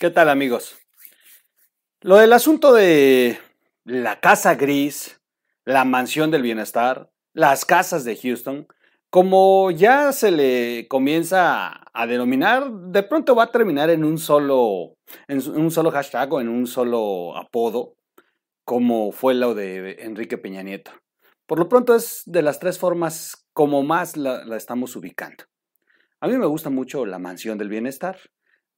¿Qué tal amigos? Lo del asunto de la casa gris, la mansión del bienestar, las casas de Houston, como ya se le comienza a denominar, de pronto va a terminar en un solo, en un solo hashtag o en un solo apodo, como fue lo de Enrique Peña Nieto. Por lo pronto es de las tres formas como más la, la estamos ubicando. A mí me gusta mucho la mansión del bienestar,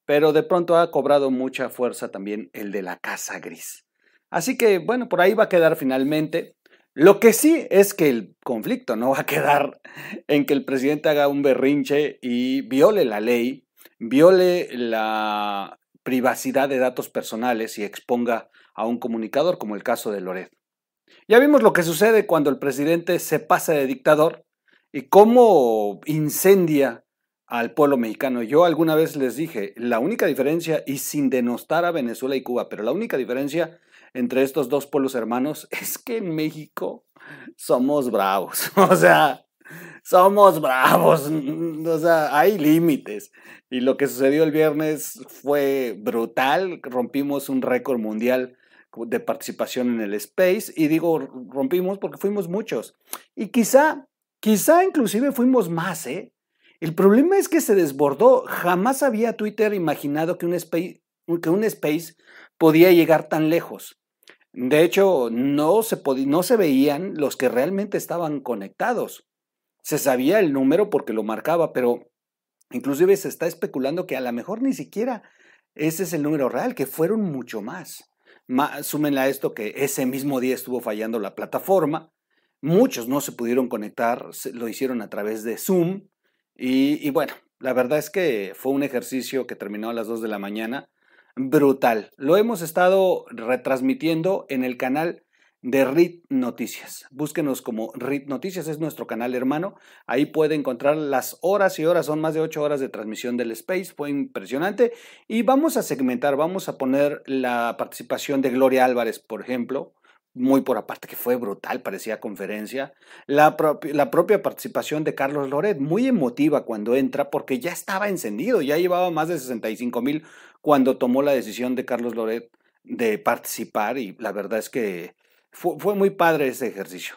pero de pronto ha cobrado mucha fuerza también el de la casa gris. Así que, bueno, por ahí va a quedar finalmente. Lo que sí es que el conflicto no va a quedar en que el presidente haga un berrinche y viole la ley, viole la privacidad de datos personales y exponga a un comunicador, como el caso de Loret. Ya vimos lo que sucede cuando el presidente se pasa de dictador y cómo incendia al pueblo mexicano. Yo alguna vez les dije, la única diferencia, y sin denostar a Venezuela y Cuba, pero la única diferencia entre estos dos pueblos hermanos es que en México somos bravos. O sea, somos bravos. O sea, hay límites. Y lo que sucedió el viernes fue brutal. Rompimos un récord mundial de participación en el Space. Y digo, rompimos porque fuimos muchos. Y quizá, quizá inclusive fuimos más, ¿eh? El problema es que se desbordó. Jamás había Twitter imaginado que un Space, podía llegar tan lejos. De hecho, no se, no se veían los que realmente estaban conectados. Se sabía el número porque lo marcaba, pero inclusive se está especulando que a lo mejor ni siquiera ese es el número real, que fueron mucho más. súmenle a esto que ese mismo día estuvo fallando la plataforma. Muchos no se pudieron conectar, lo hicieron a través de Zoom. Y, bueno, la verdad es que fue un ejercicio que terminó a las 2 de la mañana brutal. Lo hemos estado retransmitiendo en el canal de RIT Noticias. Búsquenos como RIT Noticias, es nuestro canal hermano. Ahí puede encontrar las horas y horas, son más de ocho horas de transmisión del Space, fue impresionante. Y vamos a segmentar, vamos a poner la participación de Gloria Álvarez, por ejemplo, muy por aparte que fue brutal, parecía conferencia. La, la, propia participación de Carlos Loret, muy emotiva cuando entra, porque ya estaba encendido, ya llevaba más de 65 mil cuando tomó la decisión de Carlos Loret de participar y la verdad es que fue, fue muy padre ese ejercicio.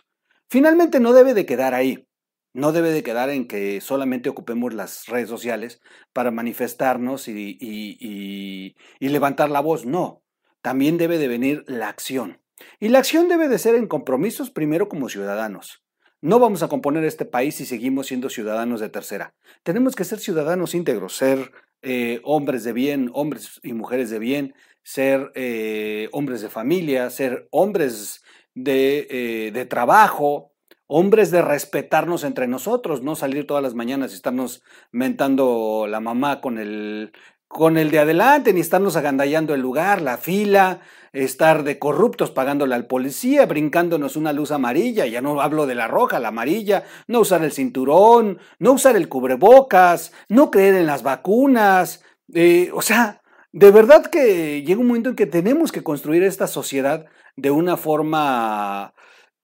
Finalmente no debe de quedar ahí. No debe de quedar en que solamente ocupemos las redes sociales para manifestarnos y, y, y levantar la voz. No, también debe de venir la acción. Y la acción debe de ser en compromisos primero como ciudadanos. No vamos a componer este país si seguimos siendo ciudadanos de tercera. Tenemos que ser ciudadanos íntegros, ser eh, hombres de bien, hombres y mujeres de bien, ser eh, hombres de familia, ser hombres de, eh, de, trabajo, hombres de respetarnos entre nosotros, no salir todas las mañanas y estarnos mentando la mamá con el, con el de adelante, ni estarnos agandallando el lugar, la fila, estar de corruptos pagándole al policía, brincándonos una luz amarilla, ya no hablo de la roja, la amarilla, no usar el cinturón, no usar el cubrebocas, no creer en las vacunas, eh, o sea, de verdad que llega un momento en que tenemos que construir esta sociedad de una forma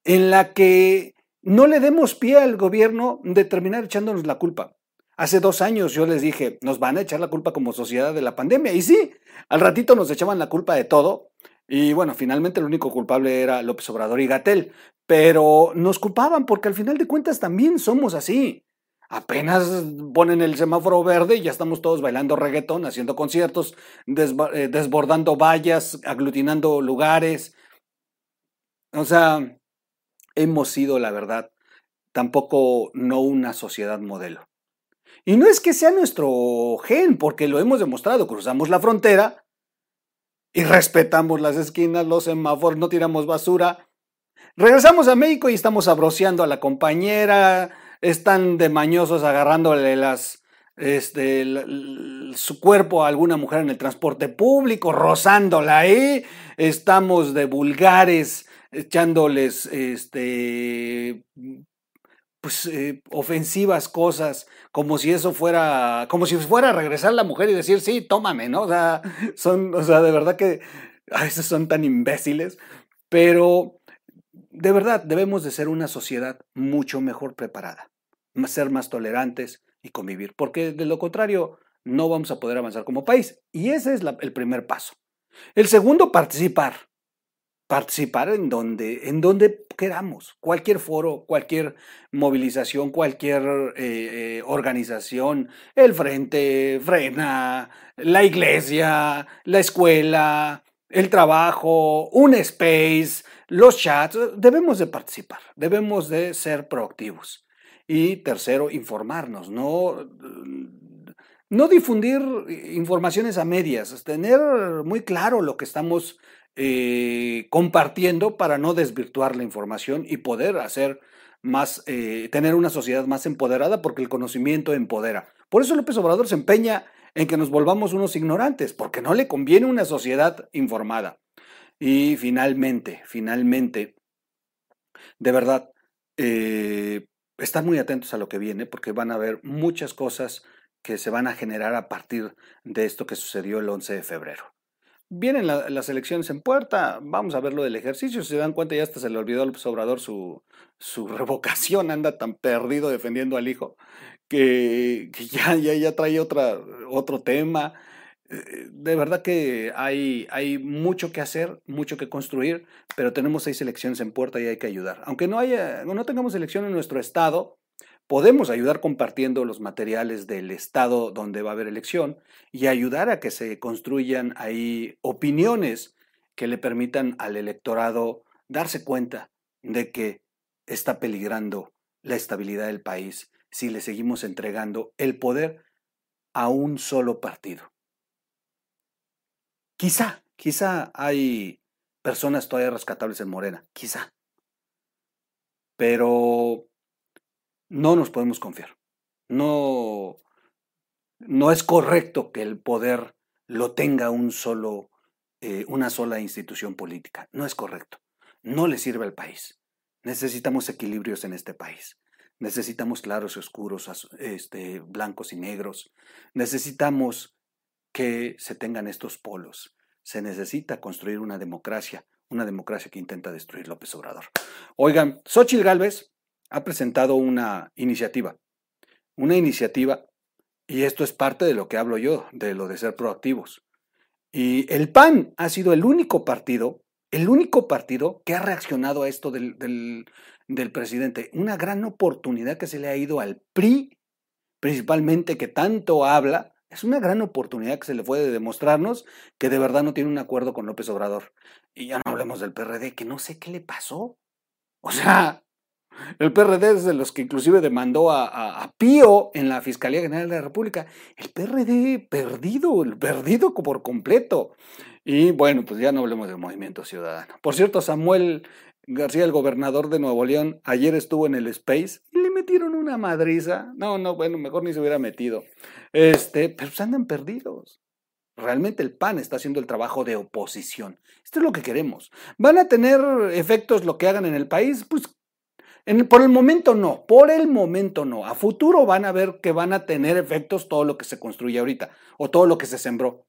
en la que no le demos pie al gobierno de terminar echándonos la culpa. Hace dos años yo les dije, nos van a echar la culpa como sociedad de la pandemia. Y sí, al ratito nos echaban la culpa de todo, y bueno, finalmente el único culpable era López Obrador y Gatel, pero nos culpaban porque al final de cuentas también somos así. Apenas ponen el semáforo verde y ya estamos todos bailando reggaetón, haciendo conciertos, eh, desbordando vallas, aglutinando lugares. O sea, hemos sido, la verdad, tampoco no una sociedad modelo. Y no es que sea nuestro gen, porque lo hemos demostrado, cruzamos la frontera y respetamos las esquinas, los semáforos, no tiramos basura. Regresamos a México y estamos abroceando a la compañera, están de mañosos agarrándole las, este, su cuerpo a alguna mujer en el transporte público, rozándola ahí, estamos de vulgares echándoles este, pues, eh, ofensivas cosas, como si eso fuera, como si fuera a regresar la mujer y decir, sí, tómame, ¿no? O sea, son, o sea, de verdad que a veces son tan imbéciles, pero de verdad debemos de ser una sociedad mucho mejor preparada, ser más tolerantes y convivir, porque de lo contrario no vamos a poder avanzar como país. Y ese es el primer paso. El segundo, participar. Participar en donde, en donde queramos. Cualquier foro, cualquier movilización, cualquier eh, eh, organización, el Frente, Frena, la iglesia, la escuela, el trabajo, un space, los chats, debemos de participar, debemos de ser proactivos. Y tercero, informarnos, no, no difundir informaciones a medias, tener muy claro lo que estamos eh, compartiendo para no desvirtuar la información y poder hacer más, eh, tener una sociedad más empoderada porque el conocimiento empodera. Por eso López Obrador se empeña en que nos volvamos unos ignorantes, porque no le conviene una sociedad informada. Y finalmente, finalmente, de verdad, eh, están muy atentos a lo que viene, porque van a haber muchas cosas que se van a generar a partir de esto que sucedió el 11 de febrero. Vienen las elecciones en puerta, vamos a ver lo del ejercicio, si se dan cuenta ya hasta se le olvidó al Obrador su, su revocación, anda tan perdido defendiendo al hijo que, ya, ya, ya trae otra, otro tema. Eh, de verdad que hay, hay mucho que hacer, mucho que construir, pero tenemos seis elecciones en puerta y hay que ayudar. Aunque no, haya, no tengamos elección en nuestro estado, podemos ayudar compartiendo los materiales del estado donde va a haber elección y ayudar a que se construyan ahí opiniones que le permitan al electorado darse cuenta de que está peligrando la estabilidad del país si le seguimos entregando el poder a un solo partido. Quizá, quizá hay personas todavía rescatables en Morena, quizá. Pero no nos podemos confiar. No, no es correcto que el poder lo tenga un solo, eh, una sola institución política. No es correcto. No le sirve al país. Necesitamos equilibrios en este país. Necesitamos claros y oscuros, este, blancos y negros. Necesitamos que se tengan estos polos. Se necesita construir una democracia, una democracia que intenta destruir López Obrador. Oigan, Xochitl Gálvez ha presentado una iniciativa. Una iniciativa, y esto es parte de lo que hablo yo, de lo de ser proactivos. Y el PAN ha sido el único partido, el único partido que ha reaccionado a esto del, del presidente. Una gran oportunidad que se le ha ido al PRI, principalmente que tanto habla. Es una gran oportunidad que se le puede demostrarnos que de verdad no tiene un acuerdo con López Obrador. Y ya no hablemos del PRD, que no sé qué le pasó. O sea, el PRD es de los que inclusive demandó a, a, Pío en la Fiscalía General de la República. El PRD perdido, el perdido por completo. Y bueno, pues ya no hablemos del movimiento ciudadano. Por cierto, Samuel García, el gobernador de Nuevo León, ayer estuvo en el Space y le metieron una madriza. No, no, bueno, mejor ni se hubiera metido. Este, pero se pues andan perdidos. Realmente el PAN está haciendo el trabajo de oposición. Esto es lo que queremos. ¿Van a tener efectos lo que hagan en el país? Pues en, por el momento no, por el momento no. A futuro van a ver que van a tener efectos todo lo que se construye ahorita o todo lo que se sembró.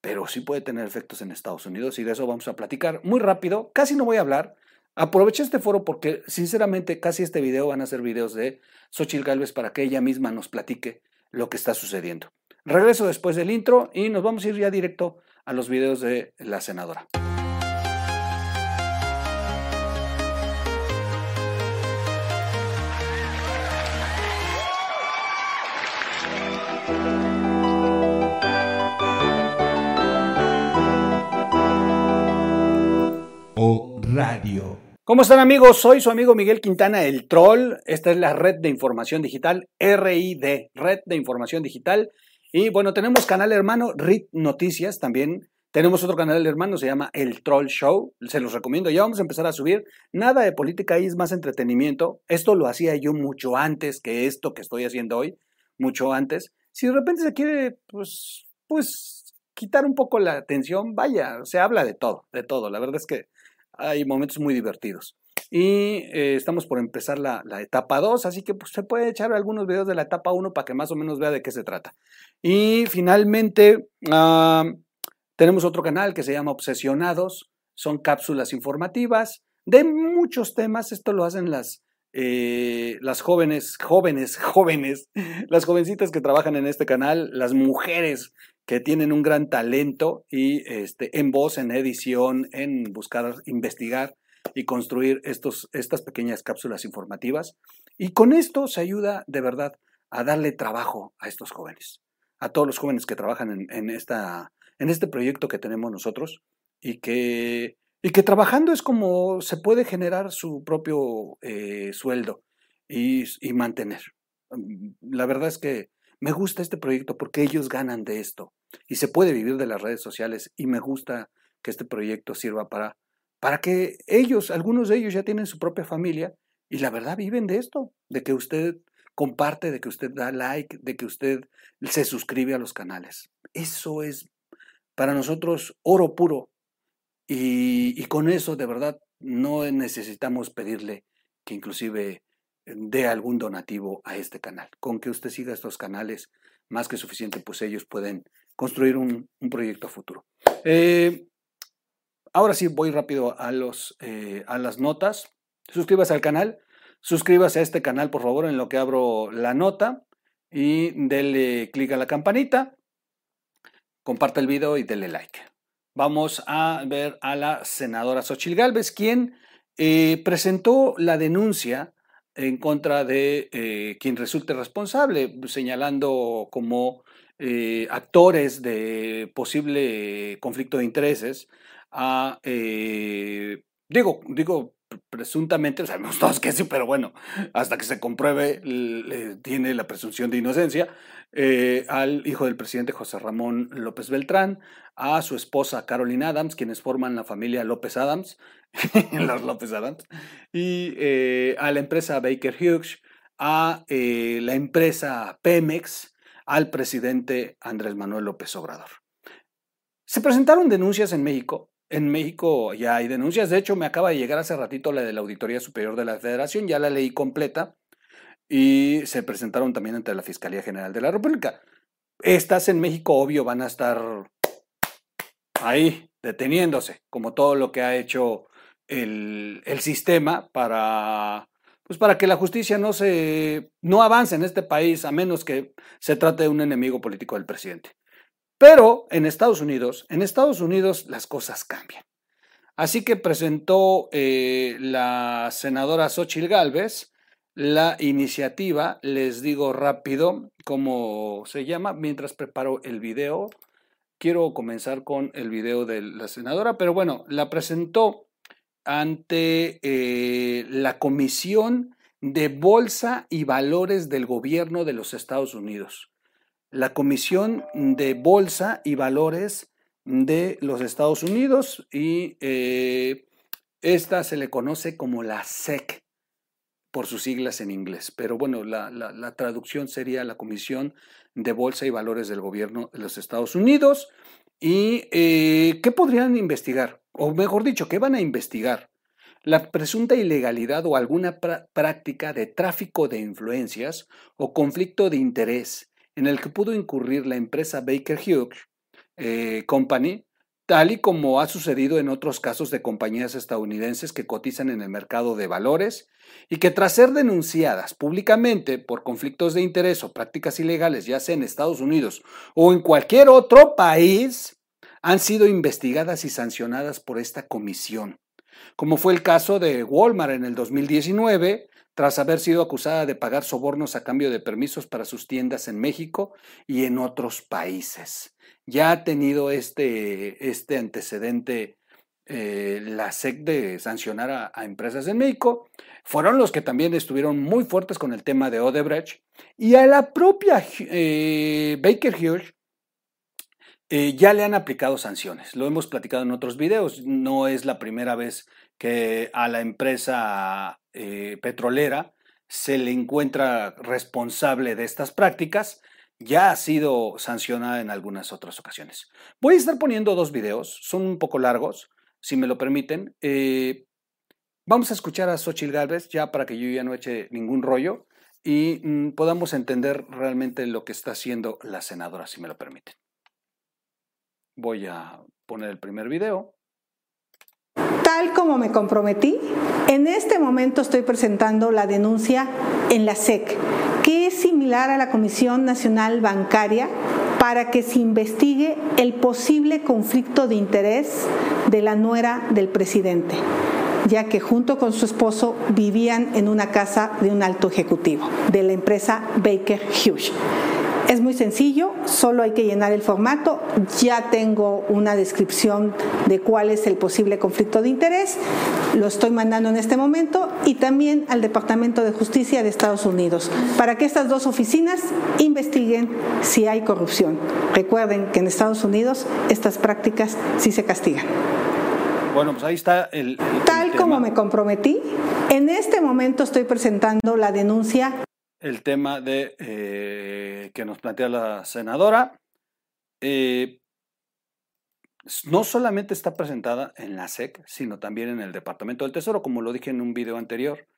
Pero sí puede tener efectos en Estados Unidos y de eso vamos a platicar muy rápido. Casi no voy a hablar Aproveché este foro porque, sinceramente, casi este video van a ser videos de Xochitl Galvez para que ella misma nos platique lo que está sucediendo. Regreso después del intro y nos vamos a ir ya directo a los videos de la senadora. Radio. ¿Cómo están amigos? Soy su amigo Miguel Quintana, el troll. Esta es la red de información digital, RID, red de información digital. Y bueno, tenemos canal hermano, RID Noticias también. Tenemos otro canal hermano, se llama El Troll Show. Se los recomiendo. Ya vamos a empezar a subir. Nada de política ahí es más entretenimiento. Esto lo hacía yo mucho antes que esto que estoy haciendo hoy. Mucho antes. Si de repente se quiere, pues, pues, quitar un poco la atención, vaya, se habla de todo, de todo. La verdad es que hay momentos muy divertidos. Y eh, estamos por empezar la, etapa 2, así que pues, se puede echar algunos videos de la etapa 1 para que más o menos vea de qué se trata. Y finalmente tenemos otro canal que se llama Obsesionados, son cápsulas informativas de muchos temas, esto lo hacen las eh, las jóvenes, jóvenes, jóvenes, las jovencitas que trabajan en este canal, las mujeres que tienen un gran talento y este, en voz, en edición, en buscar, investigar y construir estos, estas pequeñas cápsulas informativas. Y con esto se ayuda de verdad a darle trabajo a estos jóvenes, a todos los jóvenes que trabajan en, esta, en este proyecto que tenemos nosotros y que, y que trabajando es como se puede generar su propio eh, sueldo y, y mantener. La verdad es que me gusta este proyecto porque ellos ganan de esto y se puede vivir de las redes sociales y me gusta que este proyecto sirva para, para que ellos, algunos de ellos ya tienen su propia familia y la verdad viven de esto, de que usted comparte, de que usted da like, de que usted se suscribe a los canales. Eso es para nosotros oro puro y, y con eso de verdad no necesitamos pedirle que inclusive dé algún donativo a este canal. Con que usted siga estos canales, más que suficiente, pues ellos pueden construir un, proyecto futuro. Eh, ahora sí, voy rápido a, los, eh, a las notas. Suscríbase al canal, suscríbase a este canal, por favor, en lo que abro la nota y dele clic a la campanita, comparte el video y dele like. Vamos a ver a la senadora Xochil Gálvez, quien eh, presentó la denuncia en contra de quien resulte responsable, señalando como eh, actores de posible conflicto de intereses a, eh, digo, digo, presuntamente, sabemos todos que sí, pero bueno, hasta que se compruebe, tiene la presunción de inocencia, eh, al hijo del presidente José Ramón López Beltrán, a su esposa Carolina Adams, quienes forman la familia López Adams, los López Adams, y a la empresa Baker Hughes, a la empresa Pemex, al presidente Andrés Manuel López Obrador. Se presentaron denuncias en México. En México ya hay denuncias. De hecho, me acaba de llegar hace ratito la de la Auditoría Superior de la Federación. Ya la leí completa. Y se presentaron también ante la Fiscalía General de la República. Estas en México, obvio, van a estar ahí, deteniéndose, como todo lo que ha hecho el, sistema para pues para que la justicia no se no avance en este país a menos que se trate de un enemigo político del presidente. Pero en Estados Unidos, en Estados Unidos las cosas cambian. Así que presentó eh, la senadora Xochil Gálvez la iniciativa, les digo rápido cómo se llama, mientras preparo el video. Quiero comenzar con el video de la senadora, pero bueno, la presentó ante eh, la Comisión de Bolsa y Valores del Gobierno de los Estados Unidos. La Comisión de Bolsa y Valores de los Estados Unidos y eh, esta se le conoce como la SEC por sus siglas en inglés, pero bueno, la, la traducción sería la Comisión de Bolsa y Valores del Gobierno de los Estados Unidos. ¿Y eh, qué podrían investigar? O mejor dicho, ¿qué van a investigar? La presunta ilegalidad o alguna práctica de tráfico de influencias o conflicto de interés en el que pudo incurrir la empresa Baker Hughes eh, Company, tal y como ha sucedido en otros casos de compañías estadounidenses que cotizan en el mercado de valores y que tras ser denunciadas públicamente por conflictos de interés o prácticas ilegales, ya sea en Estados Unidos o en cualquier otro país, han sido investigadas y sancionadas por esta comisión, como fue el caso de Walmart en el 2019, tras haber sido acusada de pagar sobornos a cambio de permisos para sus tiendas en México y en otros países. Ya ha tenido este, este antecedente eh, la SEC de sancionar a, empresas en México, fueron los que también estuvieron muy fuertes con el tema de Odebrecht y a la propia eh, Baker Hughes eh, ya le han aplicado sanciones. Lo hemos platicado en otros videos. No es la primera vez que a la empresa petrolera se le encuentra responsable de estas prácticas. Ya ha sido sancionada en algunas otras ocasiones. Voy a estar poniendo dos videos, son un poco largos, si me lo permiten. Eh, vamos a escuchar a Xochitl Galvez ya para que yo ya no eche ningún rollo y mm, podamos entender realmente lo que está haciendo la senadora, si me lo permiten. Voy a poner el primer video. Tal como me comprometí, en este momento estoy presentando la denuncia en la SEC, que es similar a la Comisión Nacional Bancaria para que se investigue el posible conflicto de interés de la nuera del presidente, ya que junto con su esposo vivían en una casa de un alto ejecutivo de la empresa Baker Hughes. Es muy sencillo, solo hay que llenar el formato. Ya tengo una descripción de cuál es el posible conflicto de interés. Lo estoy mandando en este momento y también al Departamento de Justicia de Estados Unidos para que estas dos oficinas investiguen si hay corrupción. Recuerden que en Estados Unidos estas prácticas sí se castigan. Bueno, pues ahí está el... Tal como me comprometí, en este momento estoy presentando la denuncia el tema de eh, que nos plantea la senadora. Eh, no solamente está presentada en la SEC, sino también en el Departamento del Tesoro, como lo dije en un video anterior,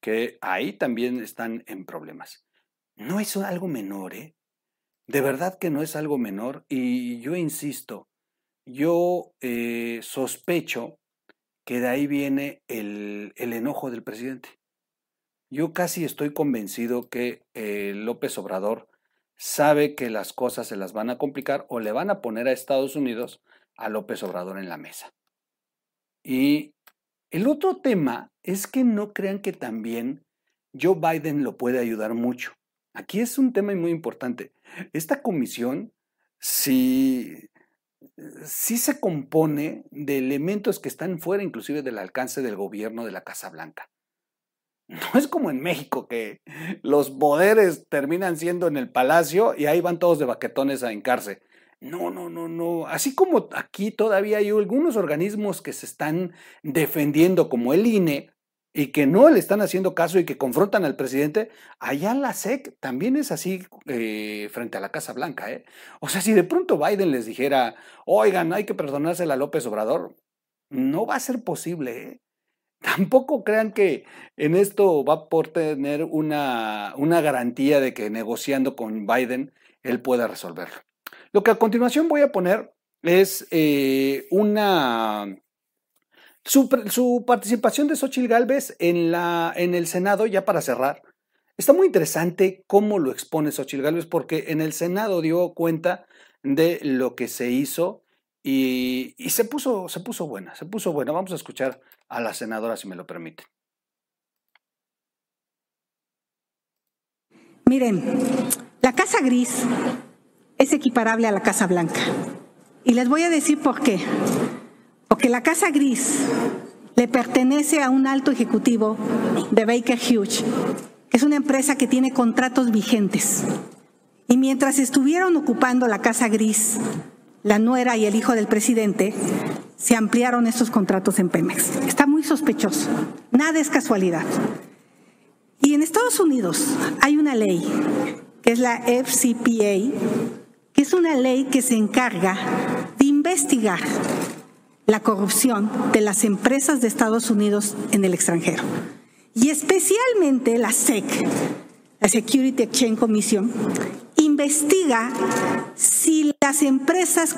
que ahí también están en problemas. No es algo menor, ¿eh? De verdad que no es algo menor y yo insisto, yo eh, sospecho que de ahí viene el enojo del presidente. Yo casi estoy convencido que eh, López Obrador sabe que las cosas se las van a complicar o le van a poner a Estados Unidos a López Obrador en la mesa. Y el otro tema es que no crean que también Joe Biden lo puede ayudar mucho. Aquí es un tema muy importante. Esta comisión, si, si se compone de elementos que están fuera inclusive del alcance del gobierno de la Casa Blanca. No es como en México que los poderes terminan siendo en el palacio y ahí van todos de baquetones a encarce. No, no, no, no. Así como aquí todavía hay algunos organismos que se están defendiendo, como el INE, y que no le están haciendo caso y que confrontan al presidente, allá la SEC también es así eh, frente a la Casa Blanca. ¿eh? O sea, si de pronto Biden les dijera, oigan, hay que perdonársela a López Obrador, no va a ser posible. ¿eh? Tampoco crean que en esto va por tener una, una garantía de que negociando con Biden él pueda resolverlo. Lo que a continuación voy a poner es eh, una su, participación de Xochitl Galvez en, la, en el Senado, ya para cerrar. Está muy interesante cómo lo expone Xochitl Galvez, porque en el Senado dio cuenta de lo que se hizo y, se, puso, se puso buena, se puso buena. Vamos a escuchar a la senadora, si me lo permiten. Miren, la Casa Gris es equiparable a la Casa Blanca. Y les voy a decir por qué. Porque la Casa Gris le pertenece a un alto ejecutivo de Baker Hughes, que es una empresa que tiene contratos vigentes. Y mientras estuvieron ocupando la Casa Gris, la nuera y el hijo del presidente, se ampliaron estos contratos en Pemex. Está muy sospechoso. Nada es casualidad. Y en Estados Unidos hay una ley, que es la FCPA, que es una ley que se encarga de investigar la corrupción de las empresas de Estados Unidos en el extranjero. Y especialmente la SEC, la Security Exchange Commission, investiga si las empresas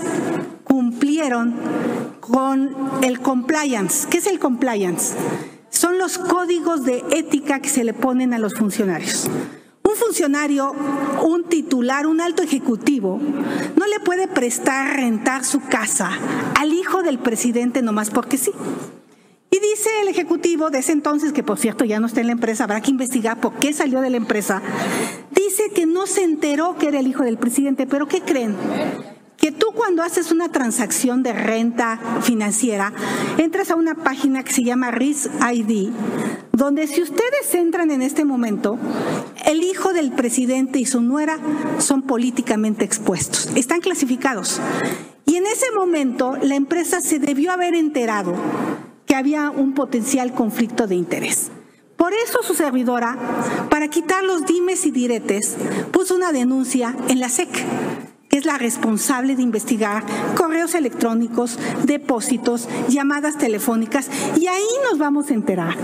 cumplieron con el compliance. ¿Qué es el compliance? Son los códigos de ética que se le ponen a los funcionarios. Un funcionario, un titular, un alto ejecutivo, no le puede prestar rentar su casa al hijo del presidente nomás porque sí. Y dice el ejecutivo de ese entonces, que por cierto ya no está en la empresa, habrá que investigar por qué salió de la empresa, dice que no se enteró que era el hijo del presidente, pero ¿qué creen? que tú cuando haces una transacción de renta financiera, entras a una página que se llama RIS ID, donde si ustedes entran en este momento, el hijo del presidente y su nuera son políticamente expuestos, están clasificados. Y en ese momento la empresa se debió haber enterado que había un potencial conflicto de interés. Por eso su servidora, para quitar los dimes y diretes, puso una denuncia en la SEC que es la responsable de investigar correos electrónicos, depósitos, llamadas telefónicas, y ahí nos vamos a enterar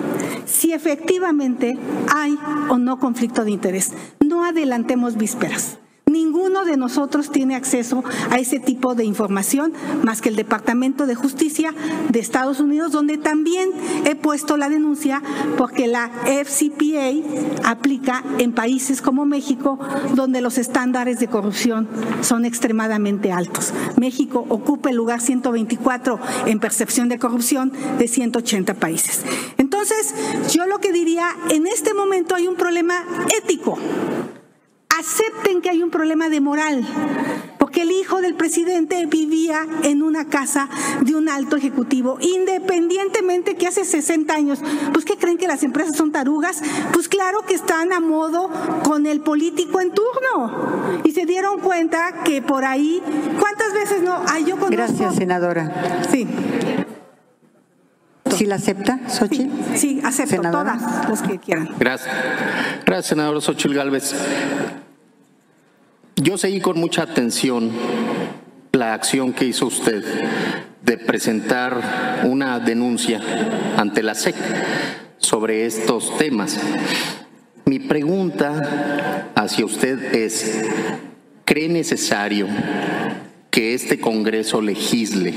si efectivamente hay o no conflicto de interés. No adelantemos vísperas Ninguno de nosotros tiene acceso a ese tipo de información más que el Departamento de Justicia de Estados Unidos, donde también he puesto la denuncia porque la FCPA aplica en países como México, donde los estándares de corrupción son extremadamente altos. México ocupa el lugar 124 en percepción de corrupción de 180 países. Entonces, yo lo que diría, en este momento hay un problema ético acepten que hay un problema de moral, porque el hijo del presidente vivía en una casa de un alto ejecutivo, independientemente que hace 60 años, pues ¿qué creen que las empresas son tarugas? Pues claro que están a modo con el político en turno. Y se dieron cuenta que por ahí, ¿cuántas veces no? Ay, yo conozco... Gracias, senadora. Sí. ¿Sí la acepta, Xochitl? Sí, sí acepto Senadora. todas las que quieran. Gracias. Gracias, senador Xochitl Galvez. Yo seguí con mucha atención la acción que hizo usted de presentar una denuncia ante la SEC sobre estos temas. Mi pregunta hacia usted es, ¿cree necesario que este Congreso legisle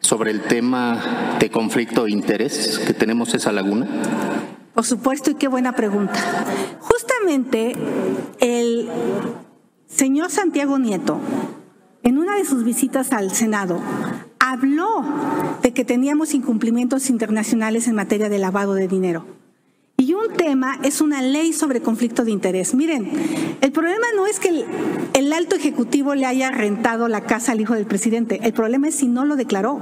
sobre el tema de conflicto de interés que tenemos esa laguna? Por supuesto, y qué buena pregunta. Justamente el señor Santiago Nieto, en una de sus visitas al Senado, habló de que teníamos incumplimientos internacionales en materia de lavado de dinero. Y un tema es una ley sobre conflicto de interés. Miren, el problema no es que el, alto ejecutivo le haya rentado la casa al hijo del presidente, el problema es si no lo declaró.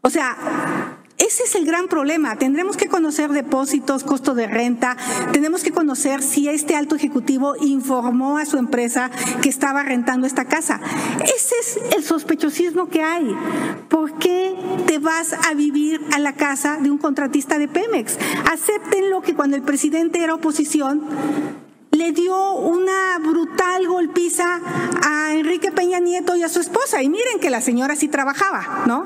O sea, ese es el gran problema. Tendremos que conocer depósitos, costo de renta, tenemos que conocer si este alto ejecutivo informó a su empresa que estaba rentando esta casa. Ese es el sospechosismo que hay. ¿Por qué te vas a vivir a la casa de un contratista de Pemex? Acéptenlo que cuando el presidente era oposición, le dio una brutal golpiza a Enrique Peña Nieto y a su esposa. Y miren que la señora sí trabajaba, ¿no?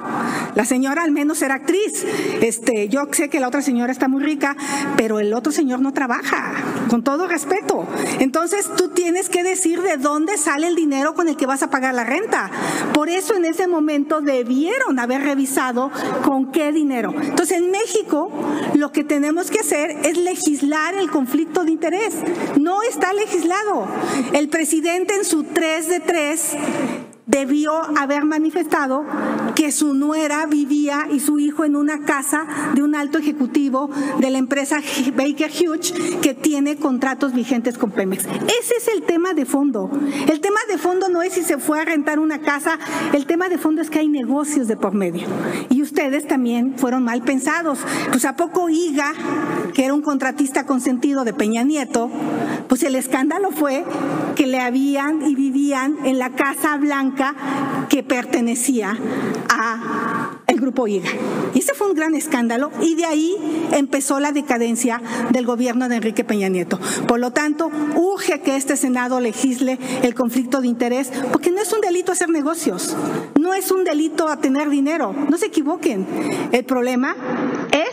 La señora al menos era actriz. Este, yo sé que la otra señora está muy rica, pero el otro señor no trabaja, con todo respeto. Entonces tú tienes que decir de dónde sale el dinero con el que vas a pagar la renta. Por eso en ese momento debieron haber revisado con qué dinero. Entonces en México lo que tenemos que hacer es legislar el conflicto de interés. No está legislado. El presidente en su 3 de 3 debió haber manifestado que su nuera vivía y su hijo en una casa de un alto ejecutivo de la empresa Baker Hughes que tiene contratos vigentes con Pemex. Ese es el tema de fondo. El tema de fondo no es si se fue a rentar una casa, el tema de fondo es que hay negocios de por medio. Y ustedes también fueron mal pensados. Pues a poco IGA, que era un contratista consentido de Peña Nieto, pues el escándalo fue que le habían y vivían en la Casa Blanca que pertenecía a el grupo IGA. Y ese fue un gran escándalo y de ahí empezó la decadencia del gobierno de Enrique Peña Nieto. Por lo tanto, urge que este Senado legisle el conflicto de interés, porque no es un delito hacer negocios, no es un delito a tener dinero, no se equivoquen. El problema es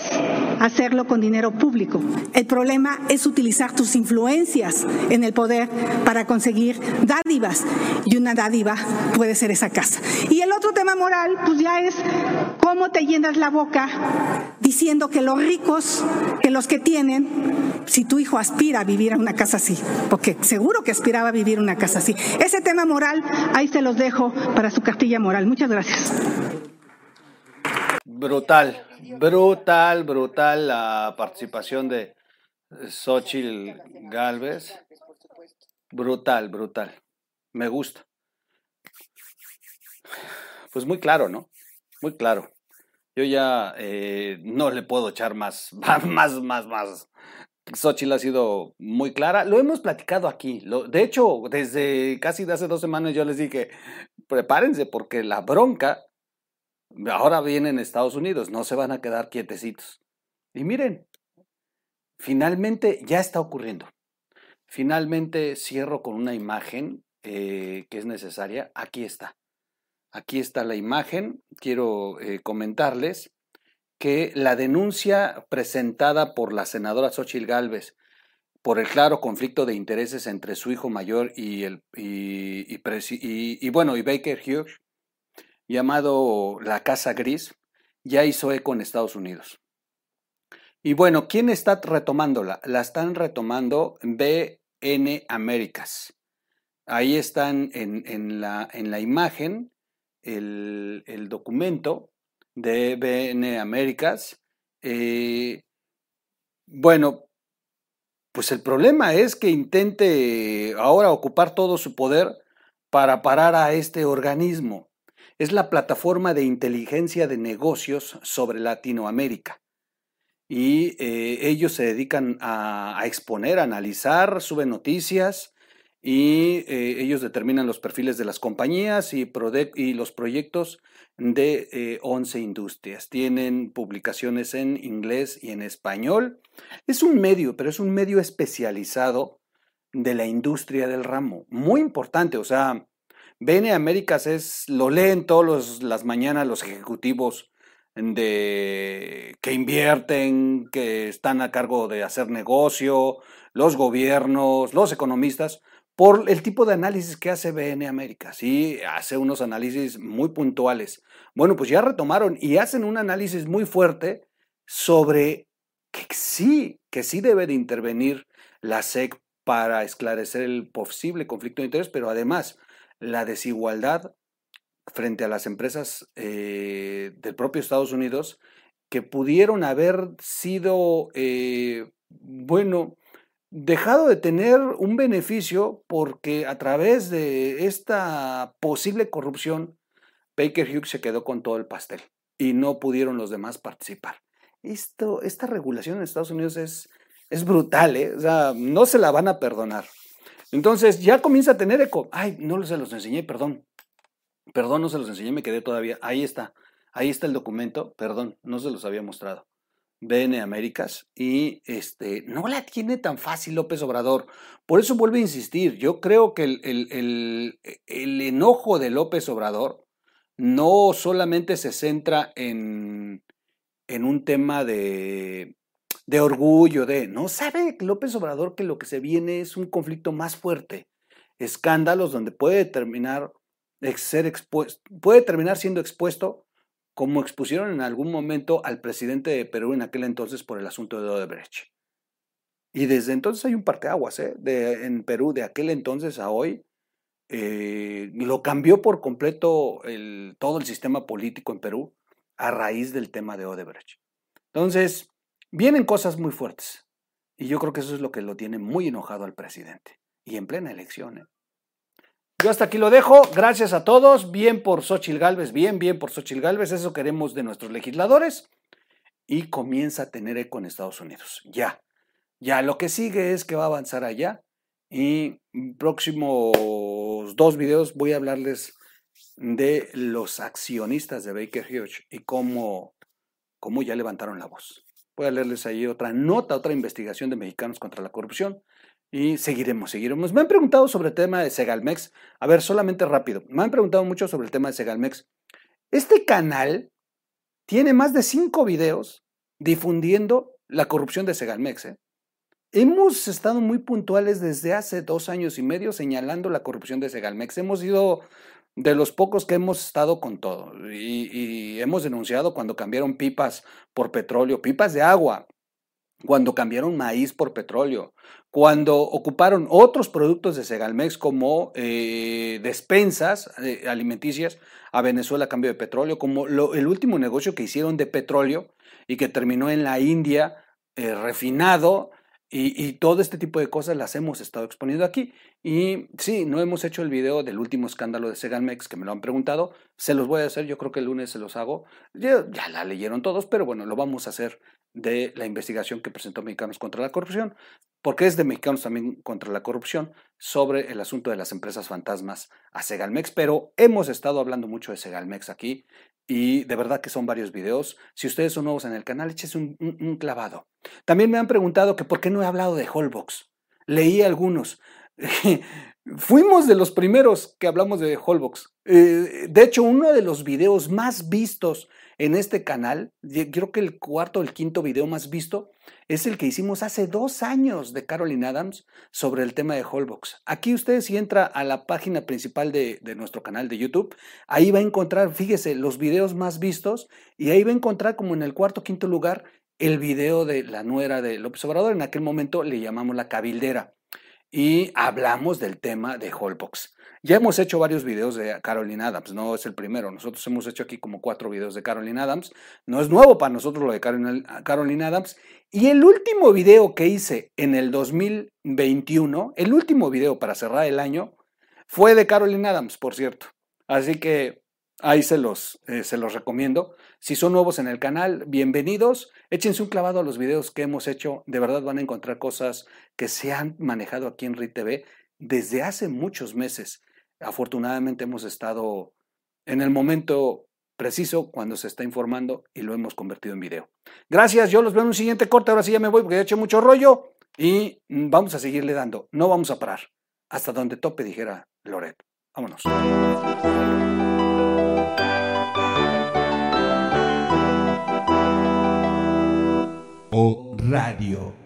hacerlo con dinero público. El problema es utilizar tus influencias en el poder para conseguir dádivas. Y una dádiva puede ser esa casa. Y el otro tema moral, pues ya es cómo te llenas la boca diciendo que los ricos, que los que tienen, si tu hijo aspira a vivir en una casa así, porque seguro que aspiraba a vivir en una casa así. Ese tema moral, ahí se los dejo para su cartilla moral. Muchas gracias. Brutal, brutal, brutal la participación de Xochitl Galvez. Brutal, brutal. Me gusta. Pues muy claro, ¿no? Muy claro. Yo ya eh, no le puedo echar más, más, más, más. Xochitl ha sido muy clara. Lo hemos platicado aquí. De hecho, desde casi hace dos semanas yo les dije, prepárense porque la bronca ahora viene en Estados Unidos. No se van a quedar quietecitos. Y miren, finalmente ya está ocurriendo. Finalmente cierro con una imagen eh, que es necesaria. Aquí está. Aquí está la imagen. Quiero eh, comentarles que la denuncia presentada por la senadora Xochitl Gálvez por el claro conflicto de intereses entre su hijo mayor y, el, y, bueno, y Baker Hughes, llamado La Casa Gris, ya hizo eco en Estados Unidos. Y bueno, ¿quién está retomándola? La están retomando BN Américas. Ahí están en, en la, en la imagen el, documento de BN Américas. Eh, bueno, pues el problema es que intente ahora ocupar todo su poder para parar a este organismo. Es la plataforma de inteligencia de negocios sobre Latinoamérica. Y eh, ellos se dedican a, a, exponer, a analizar, suben noticias y eh, ellos determinan los perfiles de las compañías y, y los proyectos de eh, 11 industrias. Tienen publicaciones en inglés y en español. Es un medio, pero es un medio especializado de la industria del ramo. Muy importante, o sea, Bene Américas es, lo leen todas las mañanas los ejecutivos de que invierten, que están a cargo de hacer negocio, los gobiernos, los economistas, por el tipo de análisis que hace BN América. Sí, hace unos análisis muy puntuales. Bueno, pues ya retomaron y hacen un análisis muy fuerte sobre que sí, que sí debe de intervenir la SEC para esclarecer el posible conflicto de interés, pero además la desigualdad frente a las empresas eh, del propio Estados Unidos que pudieron haber sido, eh, bueno, dejado de tener un beneficio porque a través de esta posible corrupción, Baker Hughes se quedó con todo el pastel y no pudieron los demás participar. Esto, esta regulación en Estados Unidos es, es brutal, ¿eh? o sea, no se la van a perdonar. Entonces ya comienza a tener eco. Ay, no se los enseñé, perdón. Perdón, no se los enseñé, me quedé todavía. Ahí está. Ahí está el documento. Perdón, no se los había mostrado. BN Américas y este no la tiene tan fácil López Obrador. Por eso vuelvo a insistir. Yo creo que el, el, el, el enojo de López Obrador no solamente se centra en, en un tema de, de orgullo, de no sabe López Obrador que lo que se viene es un conflicto más fuerte, escándalos donde puede terminar ser expuesto, puede terminar siendo expuesto como expusieron en algún momento al presidente de Perú en aquel entonces por el asunto de Odebrecht. Y desde entonces hay un parteaguas ¿eh? de, en Perú, de aquel entonces a hoy, eh, lo cambió por completo todo el sistema político en Perú a raíz del tema de Odebrecht. Entonces, vienen cosas muy fuertes. Y yo creo que eso es lo que lo tiene muy enojado al presidente. Y en plena elección. ¿eh? Yo hasta aquí lo dejo. Gracias a todos. Bien por Xochil Gálvez, bien, bien por Xochil Gálvez. Eso queremos de nuestros legisladores. Y comienza a tener eco en Estados Unidos. Ya. Ya lo que sigue es que va a avanzar allá. Y próximos dos videos voy a hablarles de los accionistas de Baker Hughes y cómo, cómo ya levantaron la voz. Voy a leerles ahí otra nota, otra investigación de mexicanos contra la corrupción. Y seguiremos, seguiremos. Me han preguntado sobre el tema de Segalmex. A ver, solamente rápido. Me han preguntado mucho sobre el tema de Segalmex. Este canal tiene más de cinco videos difundiendo la corrupción de Segalmex. ¿eh? Hemos estado muy puntuales desde hace dos años y medio señalando la corrupción de Segalmex. Hemos sido de los pocos que hemos estado con todo y, y hemos denunciado cuando cambiaron pipas por petróleo, pipas de agua, cuando cambiaron maíz por petróleo, cuando ocuparon otros productos de Segalmex como eh, despensas eh, alimenticias a Venezuela a cambio de petróleo, como lo, el último negocio que hicieron de petróleo y que terminó en la India eh, refinado. Y, y, todo este tipo de cosas las hemos estado exponiendo aquí. Y sí, no hemos hecho el video del último escándalo de Segalmex, que me lo han preguntado. Se los voy a hacer, yo creo que el lunes se los hago. Ya, ya la leyeron todos, pero bueno, lo vamos a hacer de la investigación que presentó Mexicanos contra la Corrupción, porque es de Mexicanos también contra la Corrupción, sobre el asunto de las empresas fantasmas a Segalmex, pero hemos estado hablando mucho de Segalmex aquí y de verdad que son varios videos. Si ustedes son nuevos en el canal, échese un, un, un clavado. También me han preguntado que por qué no he hablado de Holbox. Leí algunos. Fuimos de los primeros que hablamos de Holbox. Eh, de hecho, uno de los videos más vistos en este canal, creo que el cuarto o el quinto video más visto es el que hicimos hace dos años de Caroline Adams sobre el tema de Holbox. Aquí usted si entra a la página principal de, de nuestro canal de YouTube, ahí va a encontrar, fíjese, los videos más vistos y ahí va a encontrar como en el cuarto o quinto lugar el video de la nuera de López Obrador. En aquel momento le llamamos la cabildera y hablamos del tema de Holbox. Ya hemos hecho varios videos de Caroline Adams, no es el primero. Nosotros hemos hecho aquí como cuatro videos de Caroline Adams. No es nuevo para nosotros lo de Caroline Adams. Y el último video que hice en el 2021, el último video para cerrar el año, fue de Caroline Adams, por cierto. Así que ahí se los, eh, se los recomiendo. Si son nuevos en el canal, bienvenidos. Échense un clavado a los videos que hemos hecho. De verdad van a encontrar cosas que se han manejado aquí en RIT TV desde hace muchos meses afortunadamente hemos estado en el momento preciso cuando se está informando y lo hemos convertido en video. Gracias, yo los veo en un siguiente corte, ahora sí ya me voy porque he hecho mucho rollo y vamos a seguirle dando, no vamos a parar, hasta donde tope dijera Loret. Vámonos. Radio.